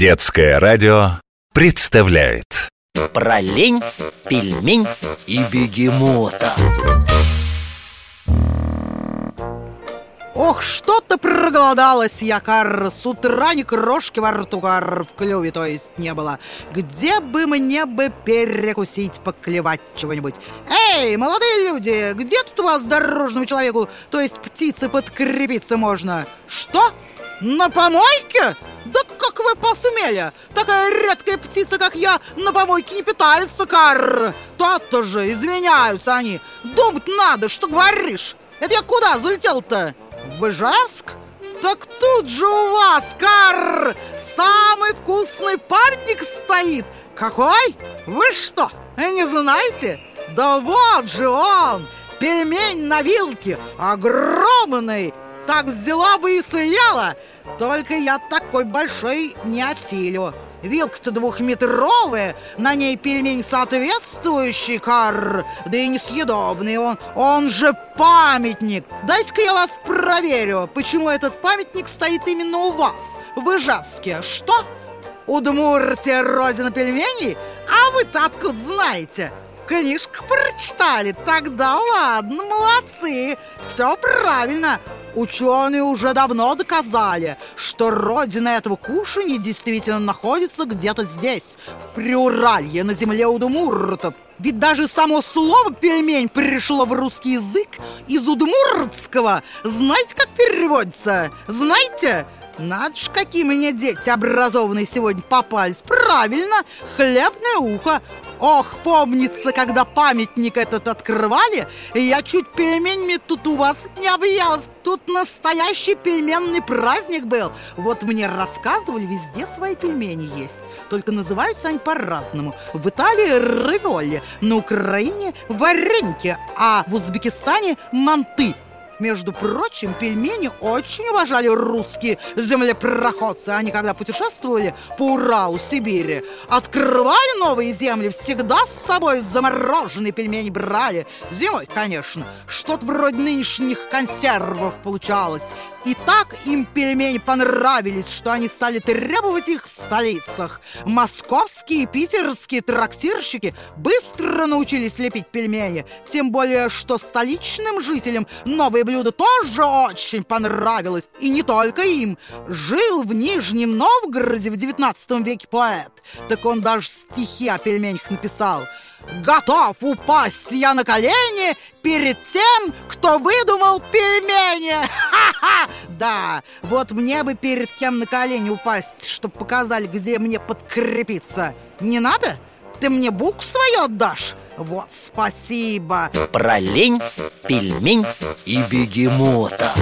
Детское радио представляет Про лень, пельмень и бегемота Ох, что-то проголодалась я, Кар. С утра ни крошки во рту, Кар, в клюве, то есть, не было. Где бы мне бы перекусить, поклевать чего-нибудь? Эй, молодые люди, где тут у вас дорожному человеку, то есть птице подкрепиться можно? Что? На помойке? Да вы посмели? Такая редкая птица, как я, на помойке не питается, Кар. То-то же, изменяются они. Думать надо, что говоришь. Это я куда залетел-то? В Ижевск? Так тут же у вас, Кар, самый вкусный памятник стоит. Какой? Вы что, не знаете? Да вот же он, пельмень на вилке, огромный. Так взяла бы и съела, только я такой большой не осилю. Вилка-то двухметровая, на ней пельмень соответствующий, кар, да и несъедобный он, он же памятник. Дайте-ка я вас проверю, почему этот памятник стоит именно у вас, в Ижевске. Что? Удмуртия родина пельменей? А вы-то откуда знаете? Книжку прочитали? Тогда ладно, молодцы, все правильно. Ученые уже давно доказали, что родина этого кушания действительно находится где-то здесь, в Приуралье, на земле удмуртов. Ведь даже само слово «пельмень» пришло в русский язык из удмуртского. Знаете, как переводится? Знаете? Надо ж, какие мне дети образованные сегодня попались. Правильно, хлебное ухо. Ох, помнится, когда памятник этот открывали, я чуть пельменями тут у вас не объелась. Тут настоящий пельменный праздник был. Вот мне рассказывали, везде свои пельмени есть. Только называются они по-разному. В Италии рыволи, на Украине вареники, а в Узбекистане манты. Между прочим, пельмени очень уважали русские землепроходцы. Они, когда путешествовали по Уралу, Сибири, открывали новые земли, всегда с собой замороженные пельмени брали. Зимой, конечно. Что-то вроде нынешних консервов получалось. И так им пельмени понравились, что они стали требовать их в столицах. Московские и питерские трактирщики быстро научились лепить пельмени. Тем более, что столичным жителям новое блюдо тоже очень понравилось. И не только им. Жил в Нижнем Новгороде в 19 веке поэт. Так он даже стихи о пельменях написал. Готов упасть я на колени перед тем, кто выдумал пельмени. Ха-ха! Да, вот мне бы перед кем на колени упасть, чтобы показали, где мне подкрепиться. Не надо? Ты мне булку свою отдашь? Вот спасибо. Про лень, пельмень и бегемота